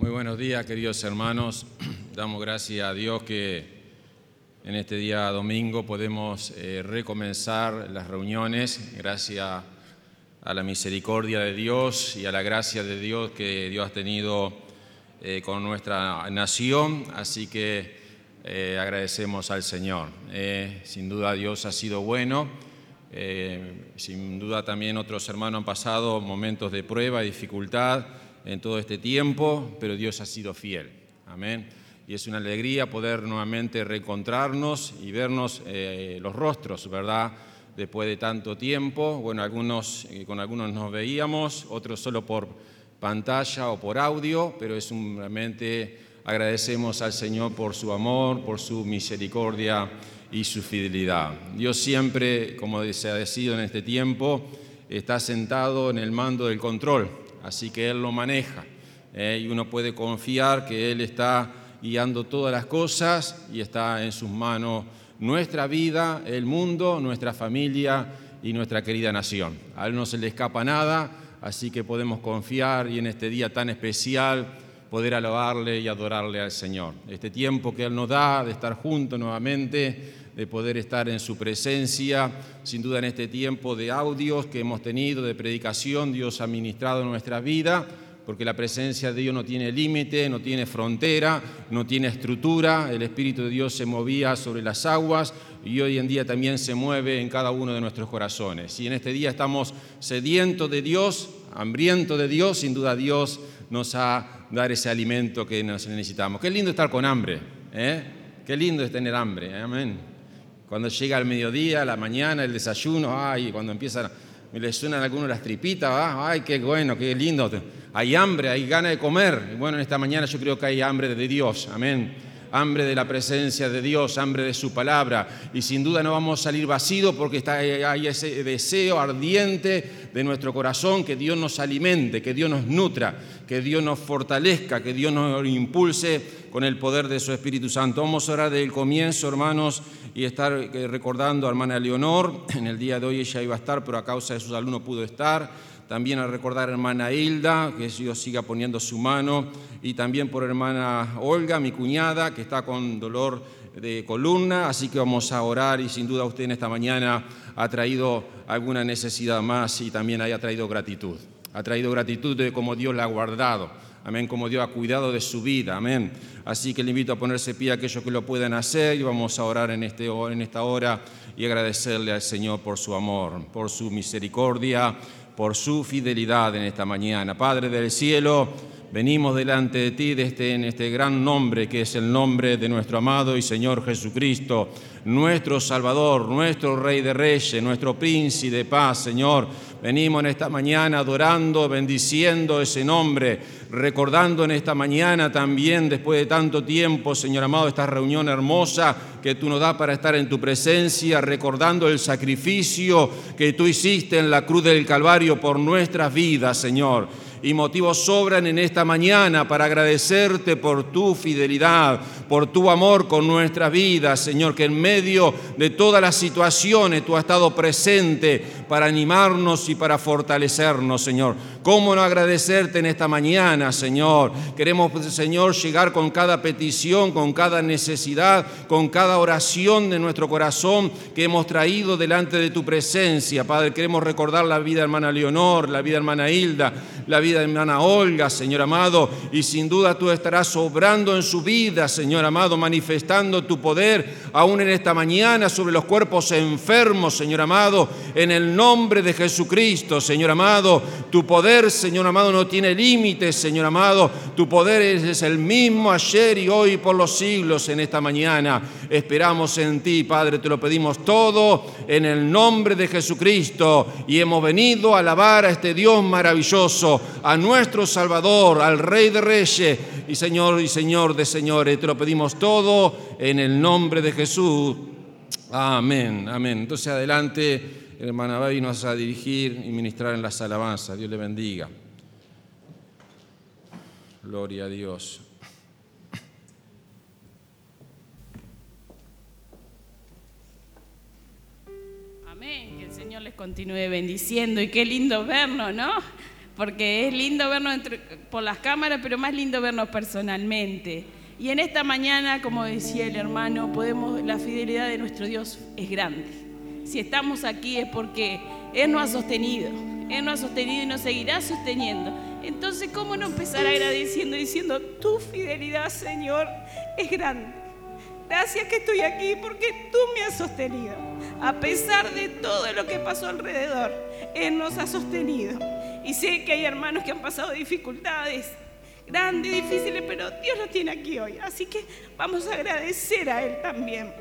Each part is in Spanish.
Muy buenos días, queridos hermanos. Damos gracias a Dios que en este día domingo podemos eh, recomenzar las reuniones, gracias a la misericordia de Dios y a la gracia de Dios que Dios ha tenido eh, con nuestra nación. Así que eh, agradecemos al Señor. sin duda Dios ha sido bueno. sin duda también otros hermanos han pasado momentos de prueba dificultad en todo este tiempo, pero Dios ha sido fiel. Amén. Y es una alegría poder nuevamente reencontrarnos y vernos eh, los rostros, ¿verdad? Después de tanto tiempo. Bueno, algunos, eh, con algunos nos veíamos, otros solo por pantalla o por audio, pero es un, realmente agradecemos al Señor por su amor, por su misericordia y su fidelidad. Dios siempre, como se ha decidido en este tiempo, está sentado en el mando del control así que Él lo maneja. Eh, y uno puede confiar que Él está guiando todas las cosas y está en sus manos nuestra vida, el mundo, nuestra familia y nuestra querida nación. A Él no se le escapa nada, así que podemos confiar y en este día tan especial poder alabarle y adorarle al Señor. Este tiempo que Él nos da de estar juntos nuevamente, de poder estar en su presencia. Sin duda en este tiempo de audios que hemos tenido, de predicación, Dios ha ministrado nuestra vida, porque la presencia de Dios no tiene límite, no tiene frontera, no tiene estructura. El Espíritu de Dios se movía sobre las aguas y hoy en día también se mueve en cada uno de nuestros corazones. Y en este día estamos sedientos de Dios, hambrientos de Dios, sin duda Dios nos ha dado ese alimento que nos necesitamos. Qué lindo estar con hambre, ¿eh? Qué lindo es tener hambre, amén. Cuando llega el mediodía, la mañana, el desayuno, ay, cuando empiezan, me le suenan algunos las tripitas, ay, qué bueno, qué lindo. Hay hambre, hay ganas de comer. Y bueno, en esta mañana yo creo que hay hambre de Dios, amén hambre de la presencia de Dios, hambre de su palabra. Y sin duda no vamos a salir vacíos porque está, hay ese deseo ardiente de nuestro corazón que Dios nos alimente, que Dios nos nutra, que Dios nos fortalezca, que Dios nos impulse con el poder de su Espíritu Santo. Vamos a orar del comienzo, hermanos, y estar eh, recordando a hermana Leonor. En el día de hoy ella iba a estar, pero a causa de sus salud no pudo estar también a recordar a hermana Hilda, que Dios siga poniendo su mano, y también por hermana Olga, mi cuñada, que está con dolor de columna, así que vamos a orar y sin duda usted en esta mañana ha traído alguna necesidad más y también haya traído gratitud. Ha traído gratitud de cómo Dios la ha guardado, amén, como Dios ha cuidado de su vida, amén. Así que le invito a ponerse pie a aquellos que lo puedan hacer y vamos a orar en, este, en esta hora y agradecerle al Señor por su amor, por su misericordia por su fidelidad en esta mañana. Padre del cielo, venimos delante de ti este, en este gran nombre que es el nombre de nuestro amado y Señor Jesucristo, nuestro Salvador, nuestro Rey de Reyes, nuestro Príncipe de paz, Señor. Venimos en esta mañana adorando, bendiciendo ese nombre, recordando en esta mañana también, después de tanto tiempo, Señor amado, esta reunión hermosa que tú nos das para estar en tu presencia, recordando el sacrificio que tú hiciste en la cruz del Calvario por nuestras vidas, Señor y motivos sobran en esta mañana para agradecerte por tu fidelidad, por tu amor con nuestra vida, Señor, que en medio de todas las situaciones tú has estado presente para animarnos y para fortalecernos, Señor. ¿Cómo no agradecerte en esta mañana, Señor? Queremos, Señor, llegar con cada petición, con cada necesidad, con cada oración de nuestro corazón que hemos traído delante de tu presencia. Padre, queremos recordar la vida de hermana Leonor, la vida de hermana Hilda, la vida de hermana Olga, Señor amado, y sin duda tú estarás obrando en su vida, Señor amado, manifestando tu poder aún en esta mañana sobre los cuerpos enfermos, Señor amado, en el nombre de Jesucristo, Señor amado, tu poder Señor amado, no tiene límites, Señor amado. Tu poder es el mismo ayer y hoy por los siglos en esta mañana. Esperamos en ti, Padre, te lo pedimos todo en el nombre de Jesucristo. Y hemos venido a alabar a este Dios maravilloso, a nuestro Salvador, al Rey de Reyes y Señor y Señor de Señores. Te lo pedimos todo en el nombre de Jesús. Amén, amén. Entonces adelante hermana Babi nos a dirigir y ministrar en las alabanzas. Dios le bendiga. Gloria a Dios. Amén. Que el Señor les continúe bendiciendo y qué lindo vernos, ¿no? porque es lindo vernos por las cámaras, pero más lindo vernos personalmente. Y en esta mañana, como decía el hermano, podemos, la fidelidad de nuestro Dios es grande. Si estamos aquí es porque Él nos ha sostenido, Él nos ha sostenido y nos seguirá sosteniendo. Entonces, ¿cómo no empezar agradeciendo, diciendo, tu fidelidad, Señor, es grande? Gracias que estoy aquí porque tú me has sostenido. A pesar de todo lo que pasó alrededor, Él nos ha sostenido. Y sé que hay hermanos que han pasado dificultades grandes, difíciles, pero Dios los tiene aquí hoy. Así que vamos a agradecer a Él también.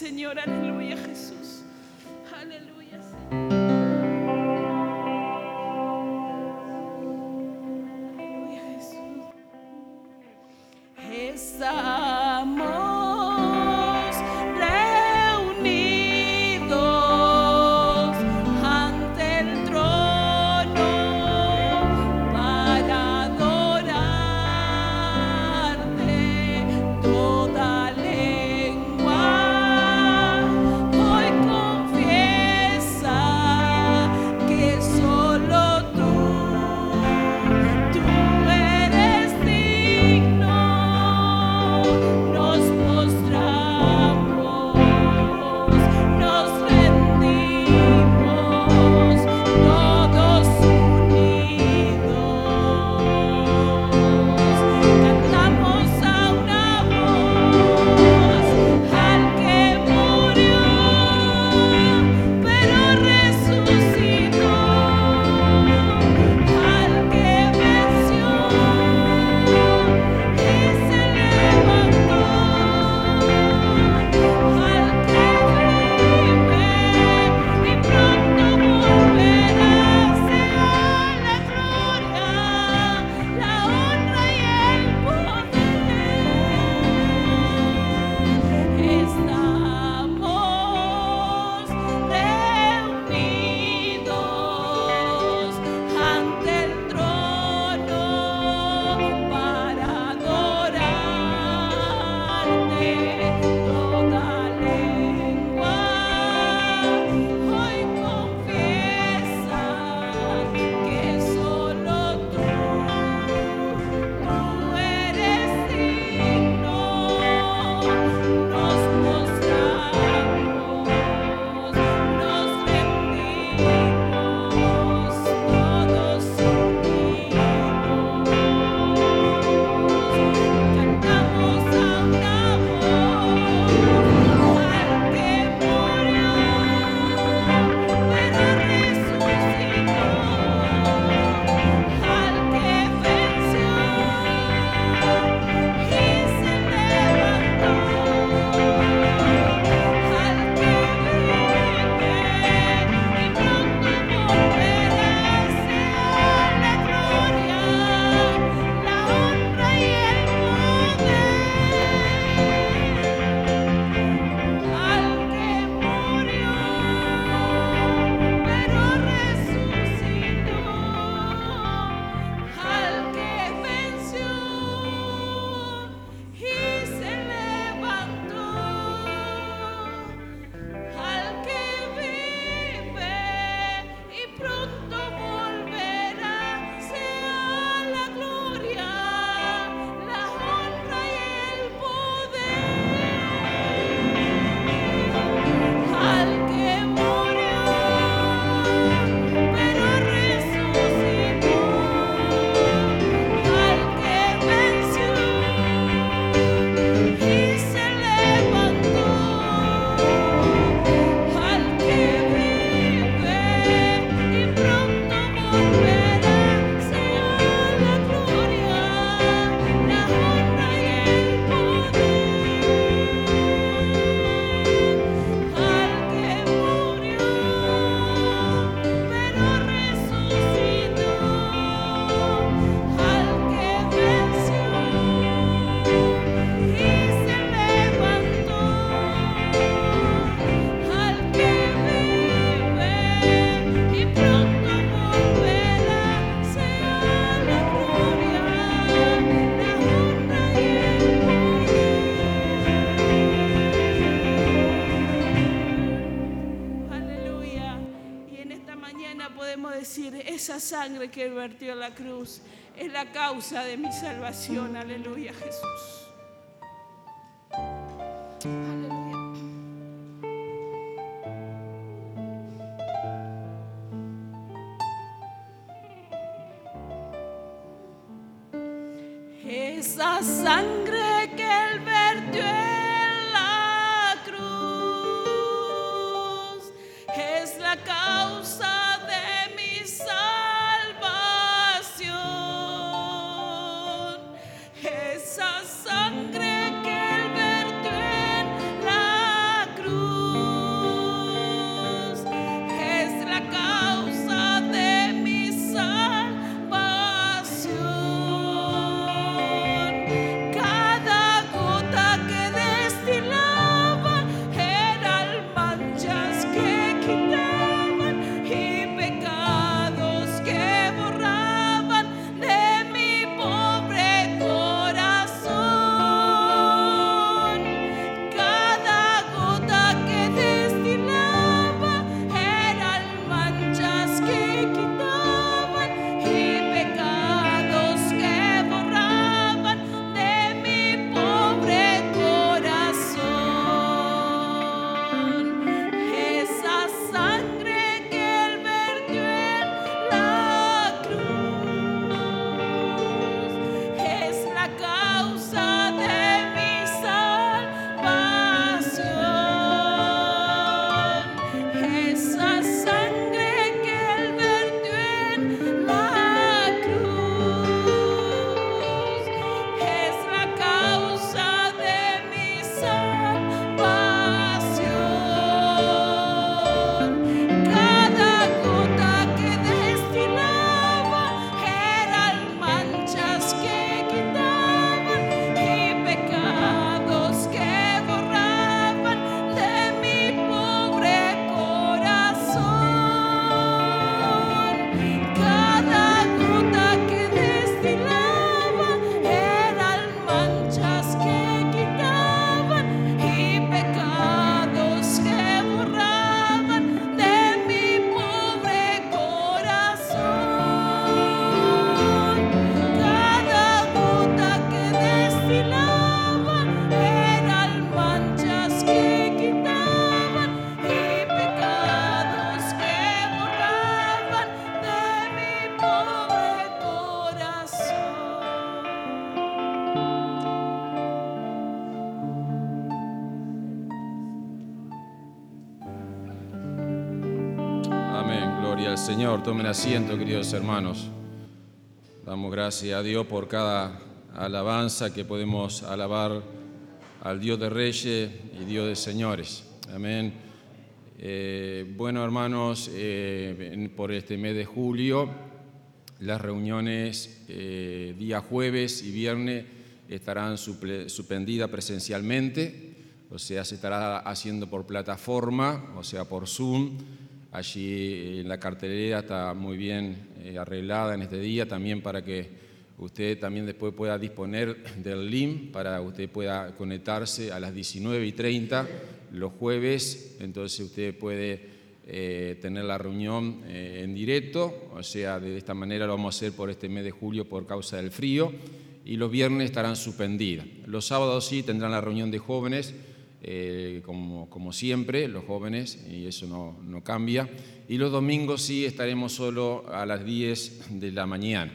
Señor. Aleluya, Jesús. Aleluya, Señor. Aleluya, Jesús. Estamos. here. Causa de mi salvación. Aleluya, asiento, queridos hermanos. Damos gracias a Dios por cada alabanza que podemos alabar al Dios de Reyes y Dios de Señores. Amén. Eh, bueno, hermanos, eh, por este mes de julio, las reuniones eh, día jueves y viernes estarán suspendidas presencialmente, o sea, se estará haciendo por plataforma, o sea, por Zoom. Allí la cartelera está muy bien eh, arreglada en este día, también para que usted también después pueda disponer del link para usted pueda conectarse a las 19 y 30 los jueves, entonces usted puede eh, tener la reunión eh, en directo, o sea, de esta manera lo vamos a hacer por este mes de julio por causa del frío, y los viernes estarán suspendidas. Los sábados sí tendrán la reunión de jóvenes, eh, como, como siempre, los jóvenes, y eso no, no cambia, y los domingos sí estaremos solo a las 10 de la mañana.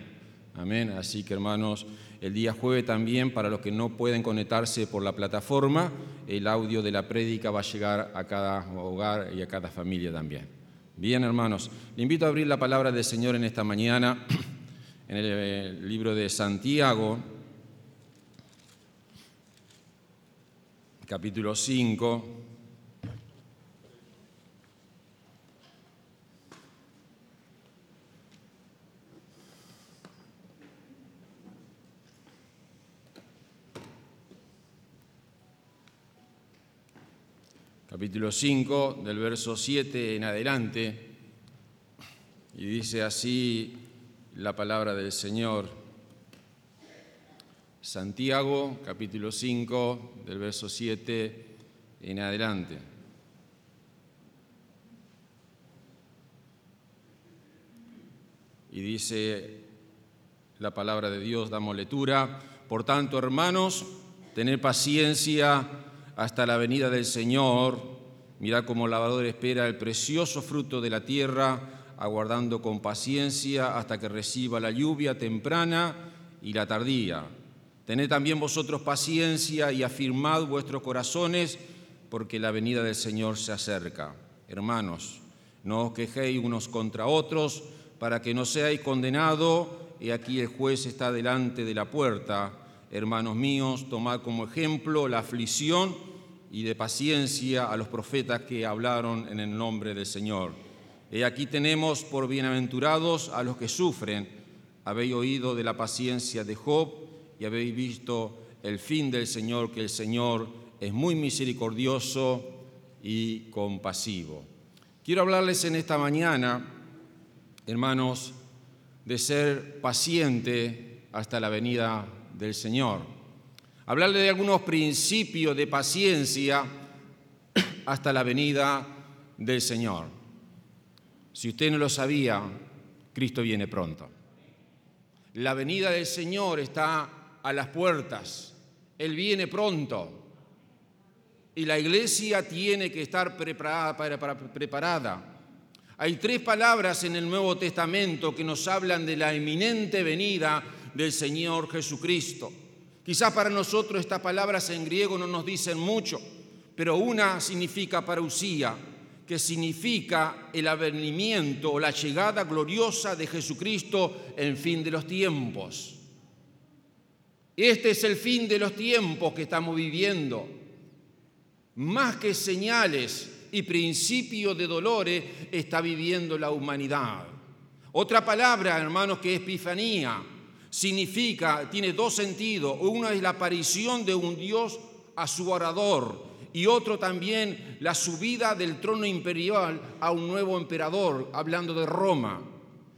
Amén. Así que hermanos, el día jueves también, para los que no pueden conectarse por la plataforma, el audio de la prédica va a llegar a cada hogar y a cada familia también. Bien, hermanos, le invito a abrir la palabra del Señor en esta mañana, en el, eh, libro de Santiago, capítulo 5. capítulo 5, del verso 7 en adelante, y dice así la palabra del Señor. Santiago, capítulo 5, del verso 7 en adelante. y dice la palabra de Dios, damos lectura. Por tanto, hermanos, tener paciencia hasta la venida del Señor. Mirad cómo el lavador espera el precioso fruto de la tierra, aguardando con paciencia hasta que reciba la lluvia temprana y la tardía. Tened también vosotros paciencia y afirmad vuestros corazones, porque la venida del Señor se acerca. Hermanos, no os quejéis unos contra otros, para que no seáis condenados, y aquí el juez está delante de la puerta. Hermanos míos, tomad como ejemplo la aflicción y de paciencia a los profetas que hablaron en el nombre del Señor. Y aquí tenemos por bienaventurados a los que sufren. Habéis oído de la paciencia de Job y habéis visto el fin del Señor, que el Señor es muy misericordioso y compasivo. Quiero hablarles en esta mañana, hermanos, de ser paciente hasta la venida del Señor. Hablarle de algunos principios de paciencia hasta la venida del Señor. Si usted no lo sabía, Cristo viene pronto. La venida del Señor está a las puertas. Él viene pronto. Y la iglesia tiene que estar preparada. Hay tres palabras en el Nuevo Testamento que nos hablan de la eminente venida del Señor Jesucristo. Quizás para nosotros estas palabras en griego no nos dicen mucho, pero una significa parousia, que significa el avenimiento o la llegada gloriosa de Jesucristo en fin de los tiempos. Este es el fin de los tiempos que estamos viviendo. Más que señales y principios de dolores está viviendo la humanidad. Otra palabra, hermanos, que es epifanía, significa, tiene dos sentidos. Uno es la aparición de un Dios a su orador y otro también la subida del trono imperial a un nuevo emperador, hablando de Roma.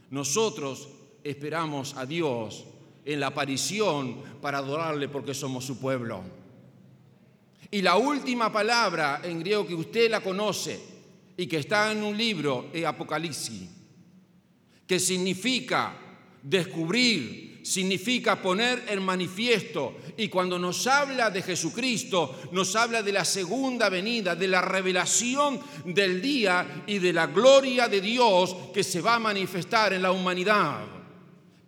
Nosotros esperamos a Dios en la aparición para adorarle porque somos su pueblo. Y la última palabra en griego que usted la conoce y que está en un libro es Apocalipsis, que significa descubrir, significa poner en manifiesto. Y cuando nos habla de Jesucristo, nos habla de la segunda venida, de la revelación del día y de la gloria de Dios que se va a manifestar en la humanidad.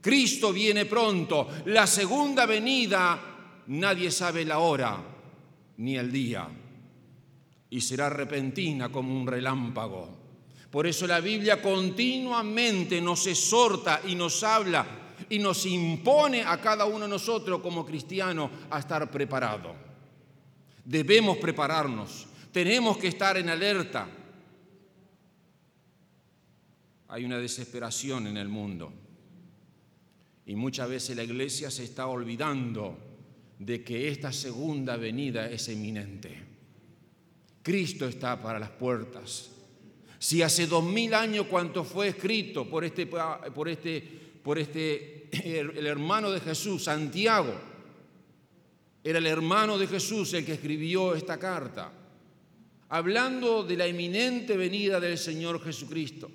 Cristo viene pronto. La segunda venida, nadie sabe la hora ni el día. Y será repentina como un relámpago. Por eso la Biblia continuamente nos exhorta y nos habla y nos impone a cada uno de nosotros como cristianos a estar preparados. Debemos prepararnos, tenemos que estar en alerta. Hay una desesperación en el mundo. Y muchas veces la iglesia se está olvidando de que esta segunda venida es eminente. Cristo está para las puertas. Si hace dos mil años cuanto fue escrito por este, por este, por este, el hermano de Jesús, Santiago, era el hermano de Jesús el que escribió esta carta, hablando de la eminente venida del Señor Jesucristo.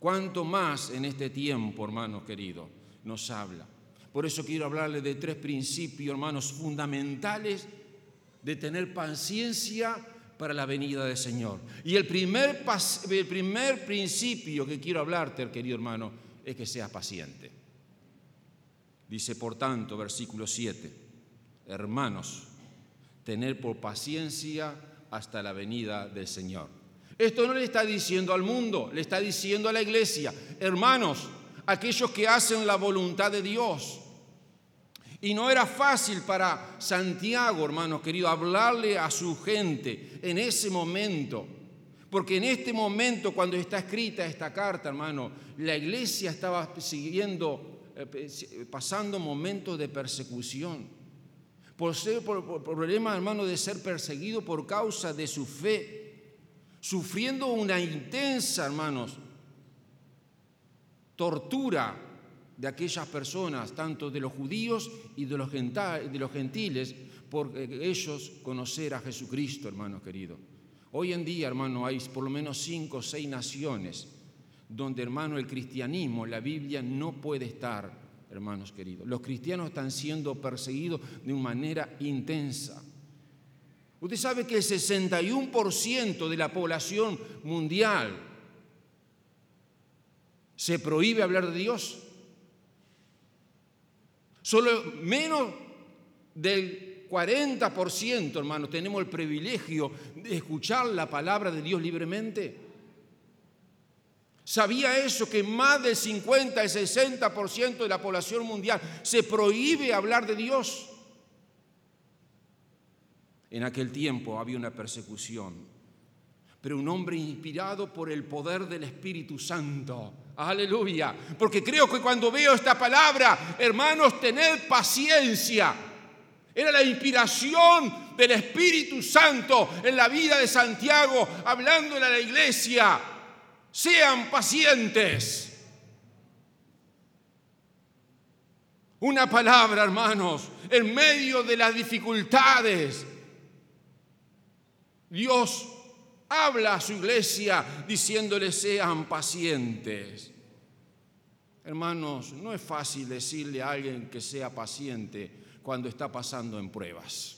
¿Cuánto más en este tiempo, hermanos queridos? Nos habla. Por eso quiero hablarle de tres principios, hermanos, fundamentales de tener paciencia para la venida del Señor. Y el primer, el primer principio que quiero hablarte, querido hermano, es que seas paciente. Dice, por tanto, versículo 7, hermanos, tener por paciencia hasta la venida del Señor. Esto no le está diciendo al mundo, le está diciendo a la iglesia, hermanos, aquellos que hacen la voluntad de Dios. Y no era fácil para Santiago, hermanos queridos, hablarle a su gente en ese momento. Porque en este momento, cuando está escrita esta carta, hermano, la iglesia estaba siguiendo, eh, pasando momentos de persecución. Por, ser, por, problema, hermano, de ser perseguido por causa de su fe. Sufriendo una intensa, hermanos, tortura de aquellas personas, tanto de los judíos y de los, gentiles, por ellos conocer a Jesucristo, hermano querido. Hoy en día, hermano, hay por lo menos cinco o seis naciones donde, hermano, el cristianismo, la Biblia no puede estar, hermanos queridos. Los cristianos están siendo perseguidos de una manera intensa. Usted sabe que el 61% de la población mundial se prohíbe hablar de Dios. Solo menos del 40%, hermanos, tenemos el privilegio de escuchar la palabra de Dios libremente. ¿Sabía eso que más del 50 y 60% de la población mundial se prohíbe hablar de Dios? En aquel tiempo había una persecución, pero un hombre inspirado por el poder del Espíritu Santo. Aleluya. Porque creo que cuando veo esta palabra, hermanos, tener paciencia. Era la inspiración del Espíritu Santo en la vida de Santiago, hablándole a la iglesia sean pacientes. Una palabra, hermanos, en medio de las dificultades. Dios habla a su iglesia diciéndole sean pacientes. Hermanos, no es fácil decirle a alguien que sea paciente cuando está pasando en pruebas.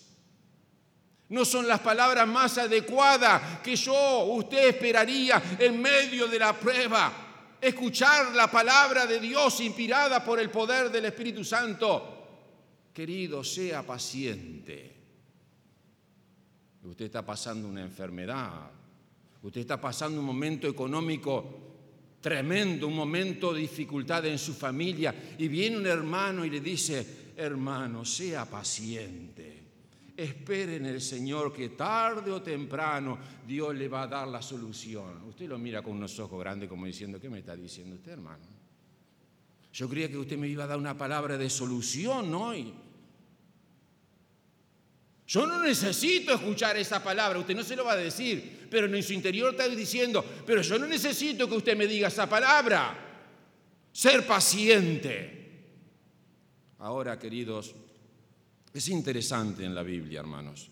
No son las palabras más adecuadas que yo, usted esperaría en medio de la prueba. Escuchar la palabra de Dios inspirada por el poder del Espíritu Santo. Querido, sea paciente. Usted está pasando una enfermedad. Usted está pasando un momento económico tremendo, un momento de dificultad en su familia. Y viene un hermano y le dice, hermano, sea paciente. Espere en el Señor que tarde o temprano Dios le va a dar la solución. Usted lo mira con unos ojos grandes como diciendo, ¿qué me está diciendo usted, hermano? Yo creía que usted me iba a dar una palabra de solución hoy. Yo no necesito escuchar esa palabra, usted no se lo va a decir, pero en su interior está diciendo, pero yo no necesito que usted me diga esa palabra. Ser paciente. Ahora, queridos, es interesante en la Biblia, hermanos.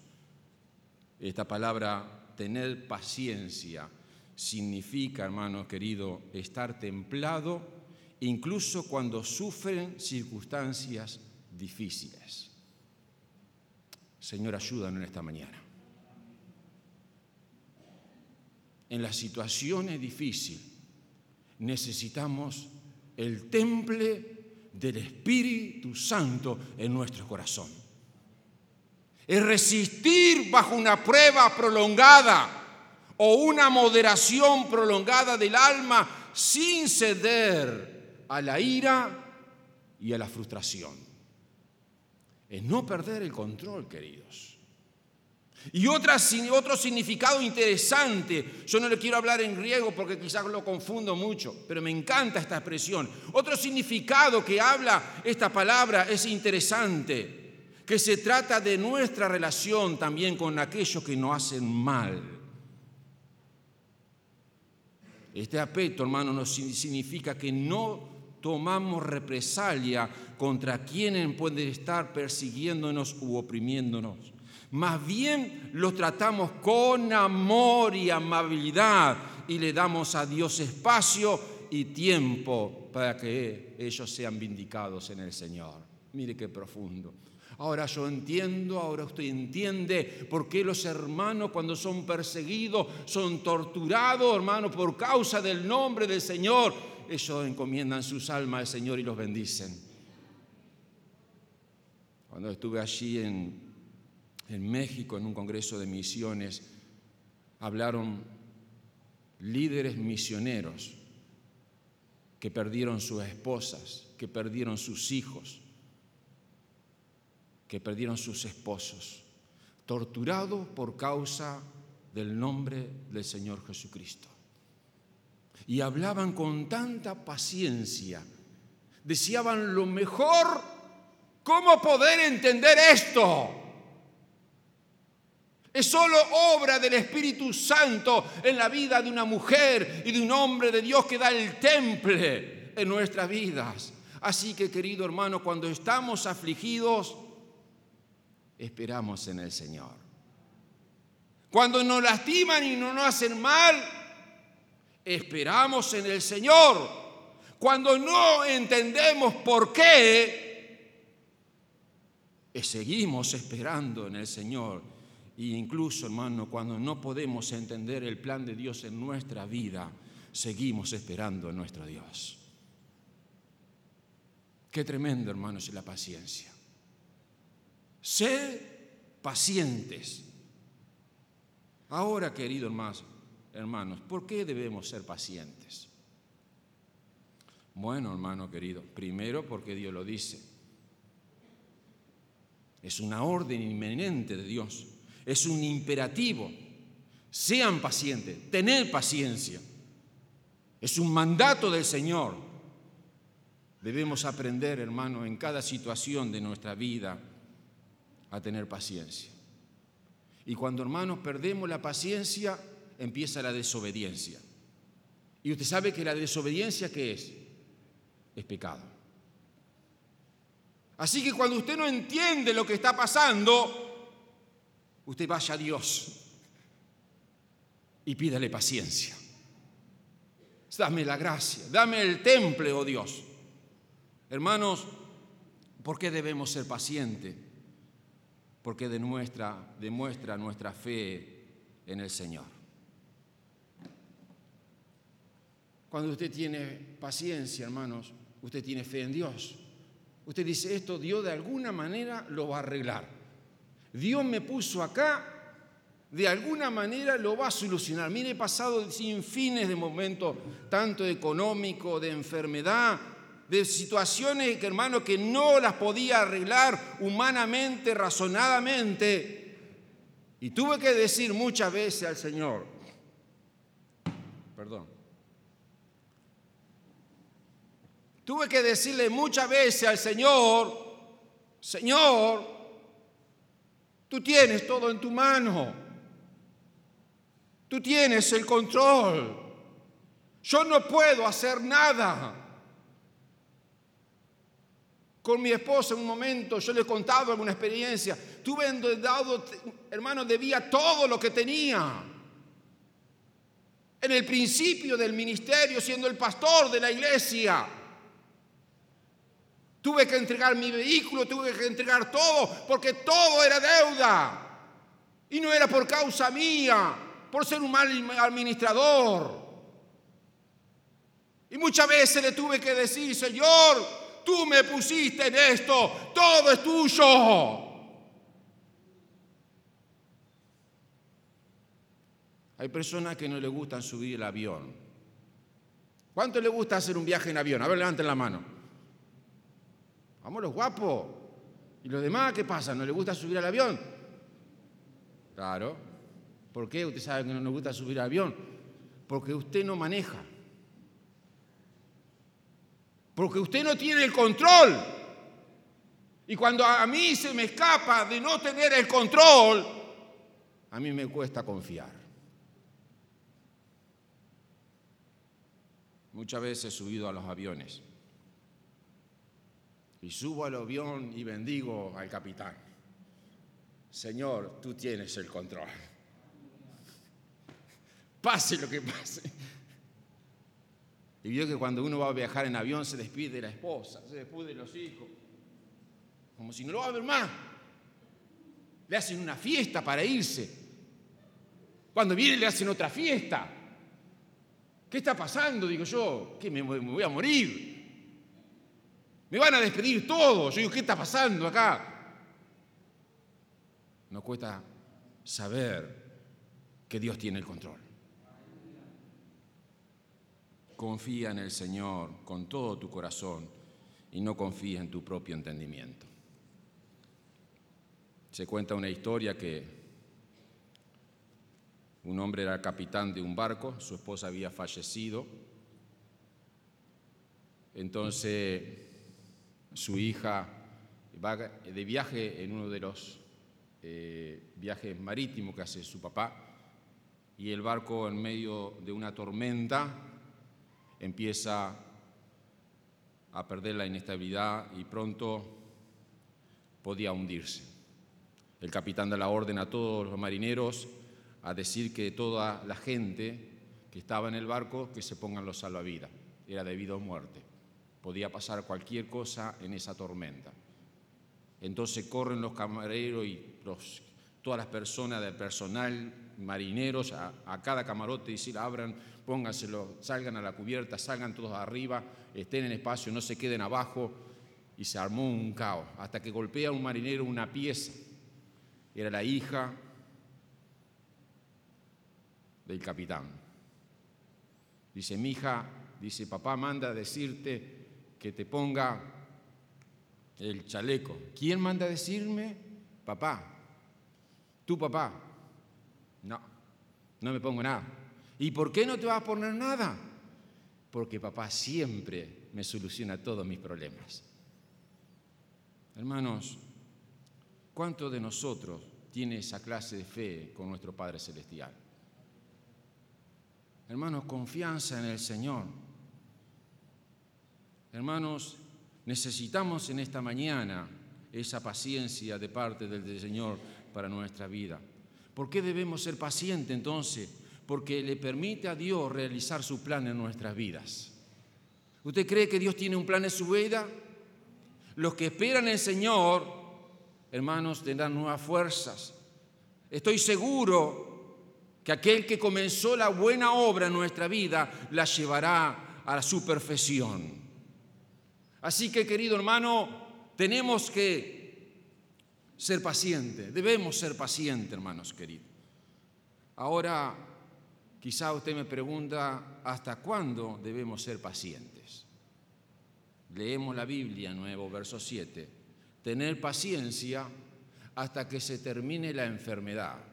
Esta palabra, tener paciencia, significa, hermanos querido, estar templado incluso cuando sufren circunstancias difíciles. Señor, ayúdanos en esta mañana. En las situaciones difíciles necesitamos el temple del Espíritu Santo en nuestro corazón es resistir bajo una prueba prolongada o una moderación prolongada del alma sin ceder a la ira y a la frustración. Es no perder el control, queridos. Y otro significado interesante, yo no le quiero hablar en griego porque quizás lo confundo mucho, pero me encanta esta expresión. Otro significado que habla esta palabra es interesante que se trata de nuestra relación también con aquellos que nos hacen mal. Este aspecto, hermano, nos significa que no tomamos represalia contra quienes pueden estar persiguiéndonos u oprimiéndonos. Más bien los tratamos con amor y amabilidad y le damos a Dios espacio y tiempo para que ellos sean vindicados en el Señor. Mire qué profundo. Ahora yo entiendo, ahora usted entiende por qué los hermanos cuando son perseguidos, son torturados, hermanos, por causa del nombre del Señor. Ellos encomiendan sus almas al Señor y los bendicen. Cuando estuve allí en, México en un congreso de misiones, hablaron líderes misioneros que perdieron sus esposas, que perdieron sus hijos, que perdieron sus esposos, torturados por causa del nombre del Señor Jesucristo. Y hablaban con tanta paciencia, deseaban lo mejor, ¿cómo poder entender esto? Es solo obra del Espíritu Santo en la vida de una mujer y de un hombre de Dios que da el temple en nuestras vidas. Así que, querido hermano, cuando estamos afligidos, esperamos en el Señor. Cuando nos lastiman y no nos hacen mal, Esperamos en el Señor. Cuando no entendemos por qué, eh, seguimos esperando en el Señor. E incluso, hermano, cuando no podemos entender el plan de Dios en nuestra vida, seguimos esperando en nuestro Dios. Qué tremendo, hermanos, es la paciencia. Sé pacientes. Ahora, queridos hermanos, ¿por qué debemos ser pacientes? Bueno, hermano querido, primero porque Dios lo dice. Es una orden inminente de Dios, es un imperativo. Sean pacientes, tener paciencia. Es un mandato del Señor. Debemos aprender, hermano, en cada situación de nuestra vida a tener paciencia. Y cuando, hermanos, perdemos la paciencia, empieza la desobediencia. Y usted sabe que la desobediencia, ¿qué es? Es pecado. Así que cuando usted no entiende lo que está pasando, usted vaya a Dios y pídale paciencia. Dame la gracia, dame el temple, oh Dios. Hermanos, ¿por qué debemos ser pacientes? Porque demuestra, demuestra nuestra fe en el Señor. Cuando usted tiene paciencia, hermanos, usted tiene fe en Dios. Usted dice, esto Dios de alguna manera lo va a arreglar. Dios me puso acá, de alguna manera lo va a solucionar. Mire, he pasado sin fines de momentos, tanto económico, de enfermedad, de situaciones, que, hermano, que no las podía arreglar humanamente, razonadamente. Y tuve que decir muchas veces al Señor, perdón, tuve que decirle muchas veces al Señor, Señor, tú tienes todo en tu mano, tú tienes el control, yo no puedo hacer nada. Con mi esposa en un momento, yo le he contado alguna experiencia, tuve endeudado, hermano, debía todo lo que tenía. En el principio del ministerio, siendo el pastor de la iglesia, tuve que entregar mi vehículo, tuve que entregar todo, porque todo era deuda. Y no era por causa mía, por ser un mal administrador. Y muchas veces le tuve que decir, Señor, tú me pusiste en esto, todo es tuyo. Hay personas que no les gusta subir el avión. ¿Cuánto le gusta hacer un viaje en avión? A ver, levanten la mano. Vamos los guapos. ¿Y los demás qué pasa? ¿No les gusta subir al avión? Claro. ¿Por qué usted sabe que no nos gusta subir al avión? Porque usted no maneja porque usted no tiene el control. Y cuando a mí se me escapa de no tener el control, a mí me cuesta confiar. Muchas veces he subido a los aviones y subo al avión y bendigo al capitán. Señor, tú tienes el control. Pase lo que pase, y vio que cuando uno va a viajar en avión se despide de la esposa, se despide de los hijos, como si no lo va a ver más. Le hacen una fiesta para irse. Cuando viene le hacen otra fiesta. ¿Qué está pasando? Digo yo, ¿qué me, voy a morir? Me van a despedir todos. Yo digo, ¿qué está pasando acá? No cuesta saber que Dios tiene el control. Confía en el Señor con todo tu corazón y no confía en tu propio entendimiento. Se cuenta una historia que un hombre era capitán de un barco, su esposa había fallecido, entonces su hija va de viaje en uno de los eh, viajes marítimos que hace su papá y el barco en medio de una tormenta empieza a perder la inestabilidad y pronto podía hundirse. El capitán da la orden a todos los marineros a decir que toda la gente que estaba en el barco que se pongan los salvavidas. Era debido a muerte. Podía pasar cualquier cosa en esa tormenta. Entonces corren los camareros y todas las personas del personal, marineros, a, cada camarote y decir, abran, pónganselo, salgan a la cubierta, salgan todos arriba, estén en espacio, no se queden abajo. Y se armó un caos, hasta que golpea un marinero una pieza. Era la hija del capitán. Dice, mi hija, dice, papá manda a decirte que te ponga el chaleco. ¿Quién manda a decirme? Papá. ¿Tu papá? No, no me pongo nada. ¿Y por qué no te vas a poner nada? Porque papá siempre me soluciona todos mis problemas. Hermanos, ¿cuánto de nosotros tiene esa clase de fe con nuestro Padre Celestial? Hermanos, confianza en el Señor. Hermanos, necesitamos en esta mañana esa paciencia de parte del Señor para nuestra vida. ¿Por qué debemos ser pacientes entonces? Porque le permite a Dios realizar su plan en nuestras vidas. ¿Usted cree que Dios tiene un plan en su vida? Los que esperan en el Señor, hermanos, tendrán nuevas fuerzas. Estoy seguro que aquel que comenzó la buena obra en nuestra vida la llevará a su perfección. Así que, querido hermano, tenemos que ser pacientes, debemos ser pacientes, hermanos queridos. Ahora, quizá usted me pregunta, ¿hasta cuándo debemos ser pacientes? Leemos la Biblia, nuevo verso 7. Tener paciencia hasta que se termine la enfermedad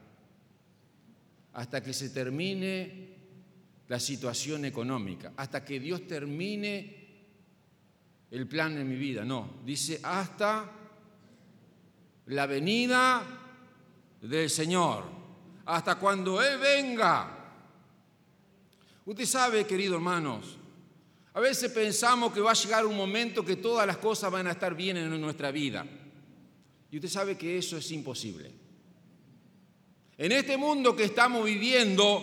hasta que se termine la situación económica, hasta que Dios termine el plan de mi vida. No, dice hasta la venida del Señor, hasta cuando Él venga. Usted sabe, queridos hermanos, a veces pensamos que va a llegar un momento que todas las cosas van a estar bien en nuestra vida. Y usted sabe que eso es imposible. En este mundo que estamos viviendo,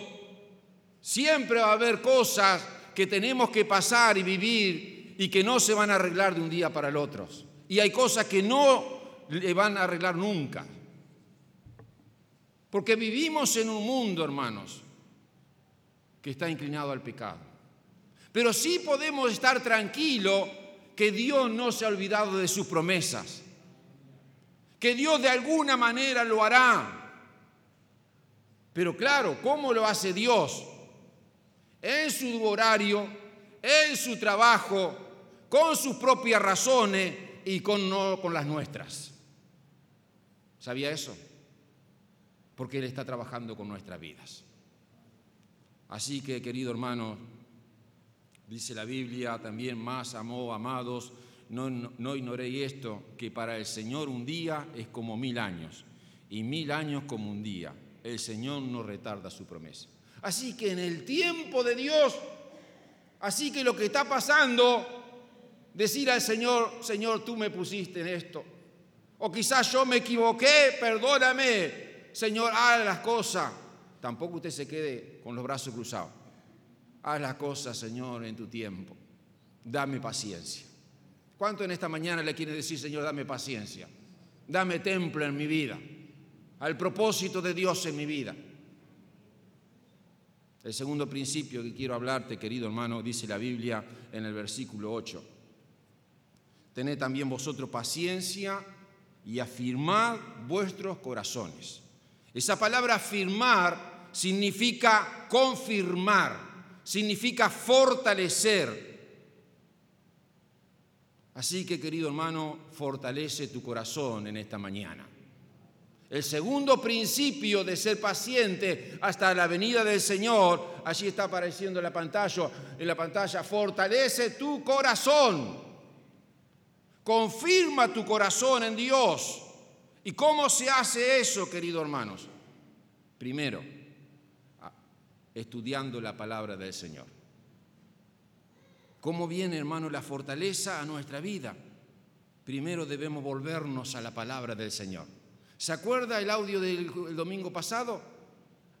siempre va a haber cosas que tenemos que pasar y vivir y que no se van a arreglar de un día para el otro. Y hay cosas que no le van a arreglar nunca. Porque vivimos en un mundo, hermanos, que está inclinado al pecado. Pero sí podemos estar tranquilos que Dios no se ha olvidado de sus promesas. Que Dios de alguna manera lo hará. Pero claro, ¿cómo lo hace Dios? En su horario, en su trabajo, con sus propias razones y con, no con las nuestras. ¿Sabía eso? Porque Él está trabajando con nuestras vidas. Así que, querido hermano, dice la Biblia también, más amó, amados, no, no, no ignoréis esto, que para el Señor un día es como mil años y mil años como un día el Señor no retarda su promesa. Así que en el tiempo de Dios, así que lo que está pasando, decir al Señor, Señor, tú me pusiste en esto. O quizás yo me equivoqué, perdóname, Señor, haz las cosas. Tampoco usted se quede con los brazos cruzados. Haz las cosas, Señor, en tu tiempo. Dame paciencia. ¿Cuánto en esta mañana le quiere decir, Señor, dame paciencia? Dame templo en mi vida al propósito de Dios en mi vida. El segundo principio que quiero hablarte, querido hermano, dice la Biblia en el versículo 8. Tened también vosotros paciencia y afirmad vuestros corazones. Esa palabra afirmar significa confirmar, significa fortalecer. Así que, querido hermano, fortalece tu corazón en esta mañana. El segundo principio de ser paciente hasta la venida del Señor, allí está apareciendo en la pantalla, en la pantalla, fortalece tu corazón. Confirma tu corazón en Dios. ¿Y cómo se hace eso, queridos hermanos? Primero, estudiando la palabra del Señor. ¿Cómo viene, hermano, la fortaleza a nuestra vida? Primero debemos volvernos a la palabra del Señor. ¿Se acuerda el audio del domingo pasado?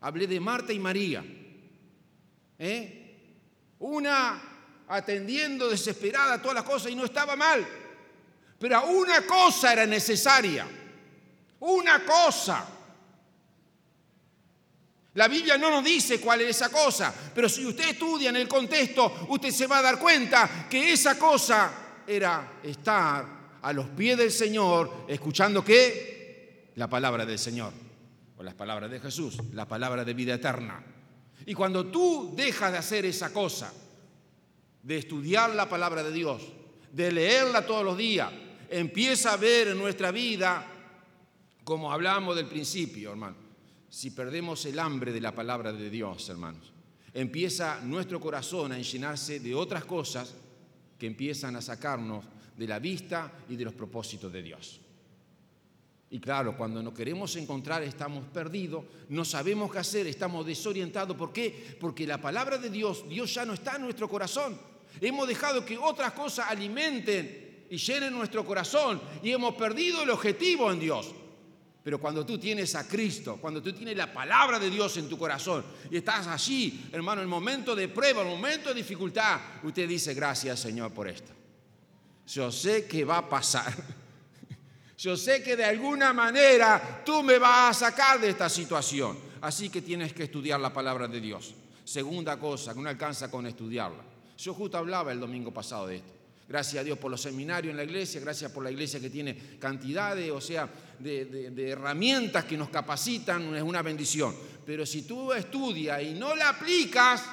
Hablé de Marta y María. ¿Eh? Una atendiendo desesperada todas las cosas y no estaba mal. Pero una cosa era necesaria. Una cosa. La Biblia no nos dice cuál es esa cosa, pero si usted estudia en el contexto, usted se va a dar cuenta que esa cosa era estar a los pies del Señor, escuchando qué? La palabra del Señor, o las palabras de Jesús, la palabra de vida eterna. Y cuando tú dejas de hacer esa cosa, de estudiar la palabra de Dios, de leerla todos los días, empieza a ver en nuestra vida, como hablamos del principio, hermano, si perdemos el hambre de la palabra de Dios, hermanos, empieza nuestro corazón a llenarse de otras cosas que empiezan a sacarnos de la vista y de los propósitos de Dios. Y claro, cuando nos queremos encontrar estamos perdidos, no sabemos qué hacer, estamos desorientados. ¿Por qué? Porque la palabra de Dios, Dios ya no está en nuestro corazón. Hemos dejado que otras cosas alimenten y llenen nuestro corazón y hemos perdido el objetivo en Dios. Pero cuando tú tienes a Cristo, cuando tú tienes la palabra de Dios en tu corazón y estás allí, hermano, en el momento de prueba, en el momento de dificultad, usted dice, gracias Señor por esto. Yo sé que va a pasar. Yo sé que de alguna manera tú me vas a sacar de esta situación. Así que tienes que estudiar la palabra de Dios. Segunda cosa, que no alcanza con estudiarla. Yo justo hablaba el domingo pasado de esto. Gracias a Dios por los seminarios en la iglesia, gracias por la iglesia que tiene cantidades, o sea, de, herramientas que nos capacitan, es una bendición. Pero si tú estudias y no la aplicas,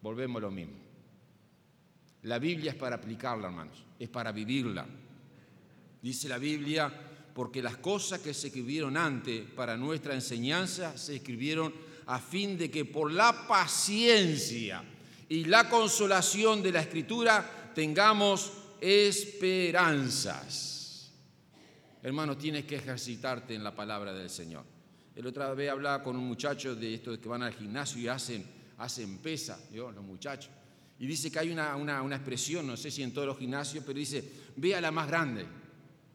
volvemos a lo mismo. La Biblia es para aplicarla, hermanos, es para vivirla. Dice la Biblia, porque las cosas que se escribieron antes para nuestra enseñanza se escribieron a fin de que por la paciencia y la consolación de la Escritura tengamos esperanzas. Hermano, tienes que ejercitarte en la palabra del Señor. El otra vez hablaba con un muchacho de estos que van al gimnasio y hacen, hacen pesa, yo, los muchachos. Y dice que hay una, una, una, expresión, no sé si en todos los gimnasios, pero dice, vea la más grande,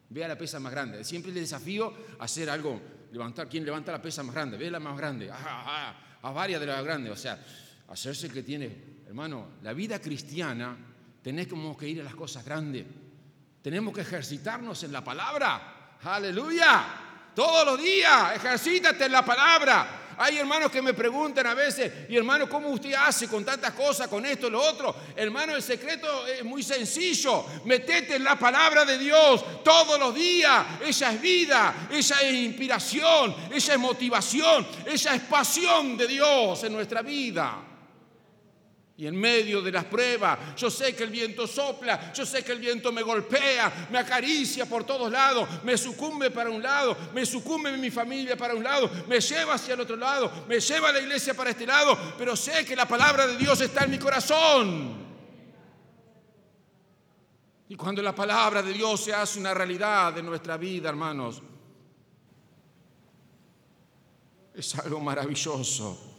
vea la pesa más grande. Siempre le desafío a hacer algo levantar, ¿quién levanta la pesa más grande? Ve la más grande, a varias de las grandes, o sea, hacerse que tiene, hermano, la vida cristiana, tenemos que ir a las cosas grandes, tenemos que ejercitarnos en la palabra, aleluya, todos los días, ejercítate en la palabra, hay hermanos que me preguntan a veces, y hermano, ¿cómo usted hace con tantas cosas, con esto, lo otro? Hermano, el secreto es muy sencillo. Metete en la palabra de Dios todos los días. Ella es vida, ella es inspiración, ella es motivación, ella es pasión de Dios en nuestra vida. Y en medio de las pruebas, yo sé que el viento sopla, yo sé que el viento me golpea, me acaricia por todos lados, me sucumbe para un lado, me sucumbe mi familia para un lado, me lleva hacia el otro lado, me lleva a la iglesia para este lado, pero sé que la palabra de Dios está en mi corazón. Y cuando la palabra de Dios se hace una realidad en nuestra vida, hermanos, es algo maravilloso.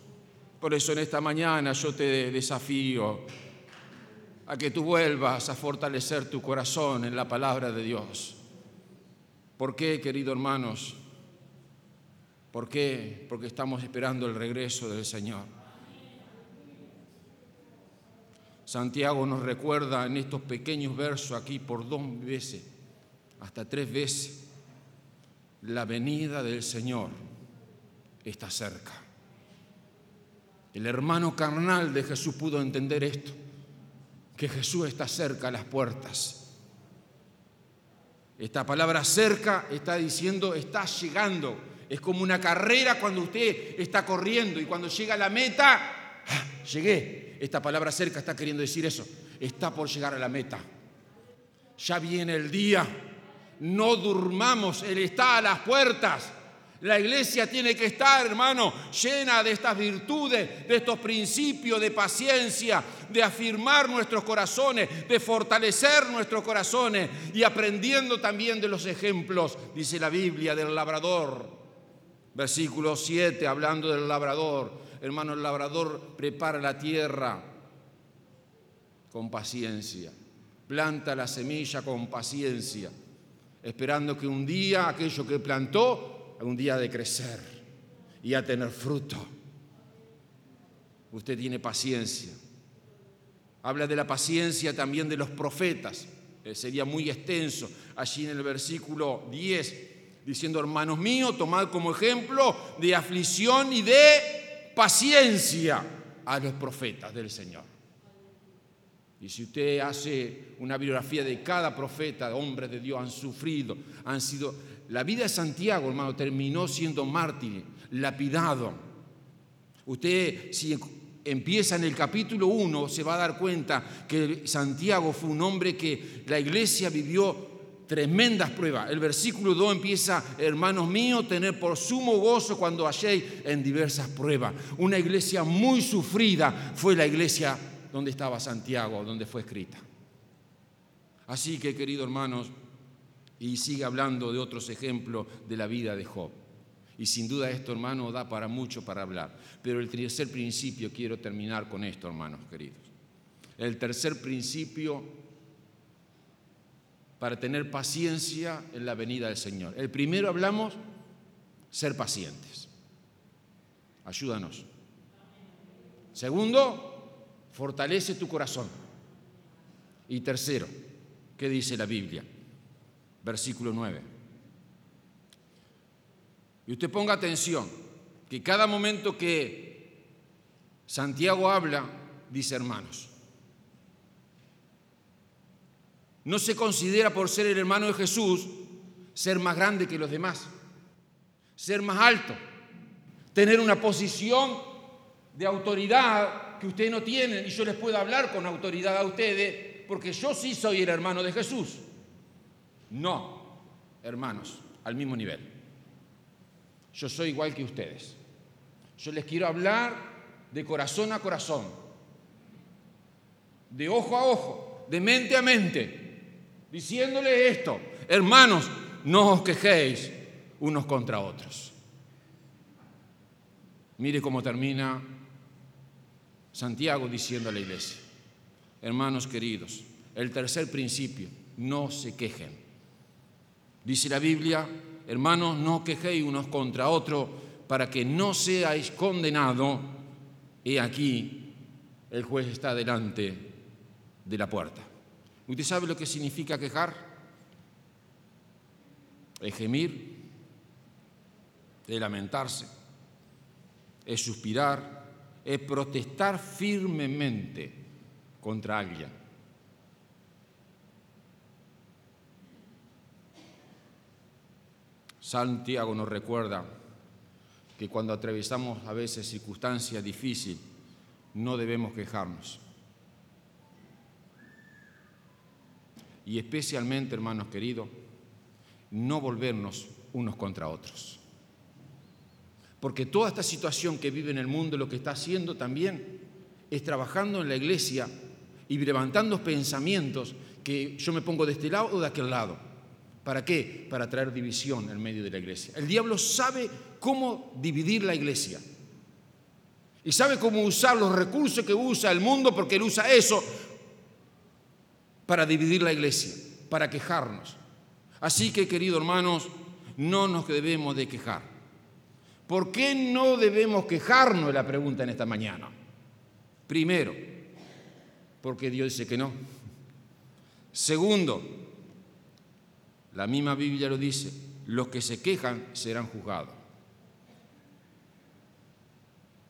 Por eso en esta mañana yo te desafío a que tú vuelvas a fortalecer tu corazón en la palabra de Dios. ¿Por qué, queridos hermanos? ¿Por qué? Porque estamos esperando el regreso del Señor. Santiago nos recuerda en estos pequeños versos aquí por dos veces, hasta tres veces, la venida del Señor está cerca. El hermano carnal de Jesús pudo entender esto, que Jesús está cerca a las puertas. Esta palabra cerca está diciendo, está llegando. Es como una carrera cuando usted está corriendo y cuando llega a la meta, ¡ah! llegué. Esta palabra cerca está queriendo decir eso. Está por llegar a la meta. Ya viene el día. No durmamos, Él está a las puertas. La iglesia tiene que estar, hermano, llena de estas virtudes, de estos principios de paciencia, de afirmar nuestros corazones, de fortalecer nuestros corazones y aprendiendo también de los ejemplos, dice la Biblia, del labrador. Versículo 7, hablando del labrador. Hermano, el labrador prepara la tierra con paciencia, planta la semilla con paciencia, esperando que un día aquello que plantó un día de crecer. y a tener fruto. Usted tiene paciencia. Habla de la paciencia también de los profetas. Eh, sería muy extenso allí en el versículo 10, diciendo, hermanos míos, tomad como ejemplo de aflicción y de paciencia a los profetas del Señor. Y si usted hace una biografía de cada profeta, hombres de Dios han sufrido, han sido... La vida de Santiago, hermano, terminó siendo mártir, lapidado. Usted, si empieza en el capítulo 1, se va a dar cuenta que Santiago fue un hombre que la iglesia vivió tremendas pruebas. El versículo 2 empieza, hermanos míos, tener por sumo gozo cuando halléis en diversas pruebas. Una iglesia muy sufrida fue la iglesia donde estaba Santiago, donde fue escrita. Así que, queridos hermanos, y sigue hablando de otros ejemplos de la vida de Job. Y sin duda esto, hermano, da para mucho para hablar. Pero el tercer principio, quiero terminar con esto, hermanos queridos. El tercer principio para tener paciencia en la venida del Señor. El primero hablamos, ser pacientes. Ayúdanos. Segundo, fortalece tu corazón. Y tercero, ¿qué dice la Biblia? Versículo 9. Y usted ponga atención, que cada momento que Santiago habla, dice hermanos. No se considera por ser el hermano de Jesús ser más grande que los demás, ser más alto, tener una posición de autoridad que ustedes no tienen y yo les puedo hablar con autoridad a ustedes porque yo sí soy el hermano de Jesús. No, hermanos, al mismo nivel. Yo soy igual que ustedes. Yo les quiero hablar de corazón a corazón, de ojo a ojo, de mente a mente, diciéndoles esto, hermanos, no os quejéis unos contra otros. Mire cómo termina Santiago diciendo a la iglesia, hermanos queridos, el tercer principio, no se quejen. Dice la Biblia, hermanos, no quejéis unos contra otros para que no seáis condenados. He aquí, el juez está delante de la puerta. ¿Usted sabe lo que significa quejar? Es gemir, es lamentarse, es suspirar, es protestar firmemente contra alguien. Santiago nos recuerda que cuando atravesamos a veces circunstancias difíciles, no debemos quejarnos. Y especialmente, hermanos queridos, no volvernos unos contra otros. Porque toda esta situación que vive en el mundo lo que está haciendo también es trabajando en la iglesia y levantando pensamientos que yo me pongo de este lado o de aquel lado ¿Para qué? Para traer división en medio de la iglesia. El diablo sabe cómo dividir la iglesia. Y sabe cómo usar los recursos que usa el mundo, porque él usa eso para dividir la iglesia, para quejarnos. Así que, queridos hermanos, no nos debemos de quejar. ¿Por qué no debemos quejarnos? Es la pregunta en esta mañana. Primero, porque Dios dice que no. Segundo, la misma Biblia lo dice, los que se quejan serán juzgados.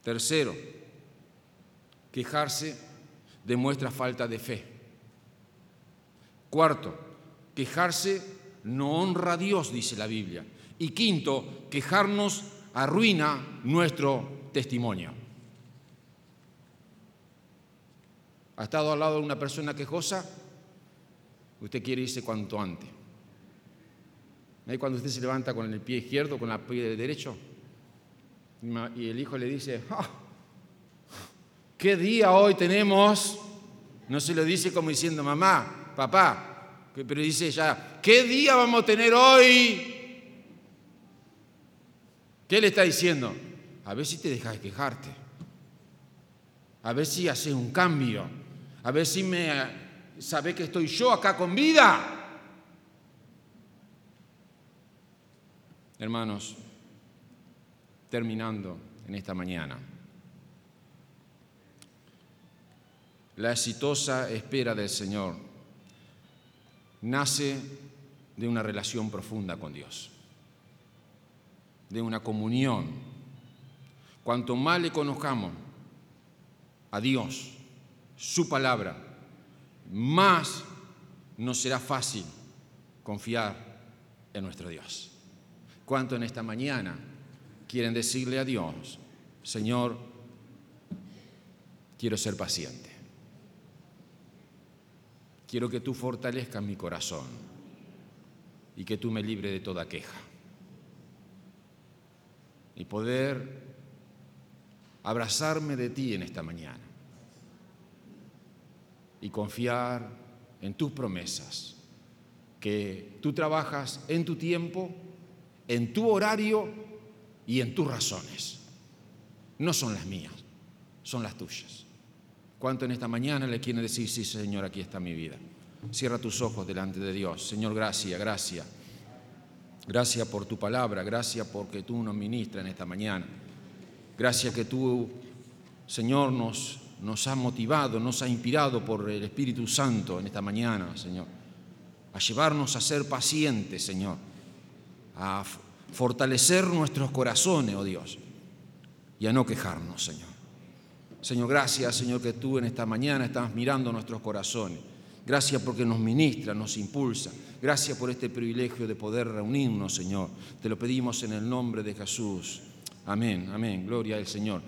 Tercero, quejarse demuestra falta de fe. Cuarto, quejarse no honra a Dios, dice la Biblia. Y quinto, quejarnos arruina nuestro testimonio. ¿Ha estado al lado de una persona quejosa? Usted quiere irse cuanto antes. Ahí cuando usted se levanta con el pie izquierdo, con el pie derecho, y el hijo le dice, ah, ¿qué día hoy tenemos? No se lo dice como diciendo, mamá, papá, pero dice ya, ¿qué día vamos a tener hoy? ¿Qué le está diciendo? A ver si te dejas de quejarte. A ver si haces un cambio. A ver si me sabe que estoy yo acá con vida. Hermanos, terminando en esta mañana. La exitosa espera del Señor nace de una relación profunda con Dios, de una comunión. Cuanto más le conozcamos a Dios, su palabra, más nos será fácil confiar en nuestro Dios. ¿Cuánto en esta mañana quieren decirle a Dios, Señor, quiero ser paciente? Quiero que tú fortalezcas mi corazón y que tú me libre de toda queja. Y poder abrazarme de ti en esta mañana y confiar en tus promesas, que tú trabajas en tu tiempo, en tu horario y en tus razones. No son las mías, son las tuyas. ¿Cuánto en esta mañana le quiere decir, sí, Señor, aquí está mi vida? Cierra tus ojos delante de Dios. Señor, gracias, gracias. Gracias por tu palabra, gracias porque tú nos ministras en esta mañana. Gracias que tú, Señor, nos, nos has motivado, nos has inspirado por el Espíritu Santo en esta mañana, Señor. A llevarnos a ser pacientes, Señor. A fortalecer nuestros corazones, oh Dios. Y a no quejarnos, Señor. Señor, gracias, Señor, que tú en esta mañana estás mirando nuestros corazones. Gracias porque nos ministra, nos impulsa. Gracias por este privilegio de poder reunirnos, Señor. Te lo pedimos en el nombre de Jesús. Amén, amén. Gloria al Señor.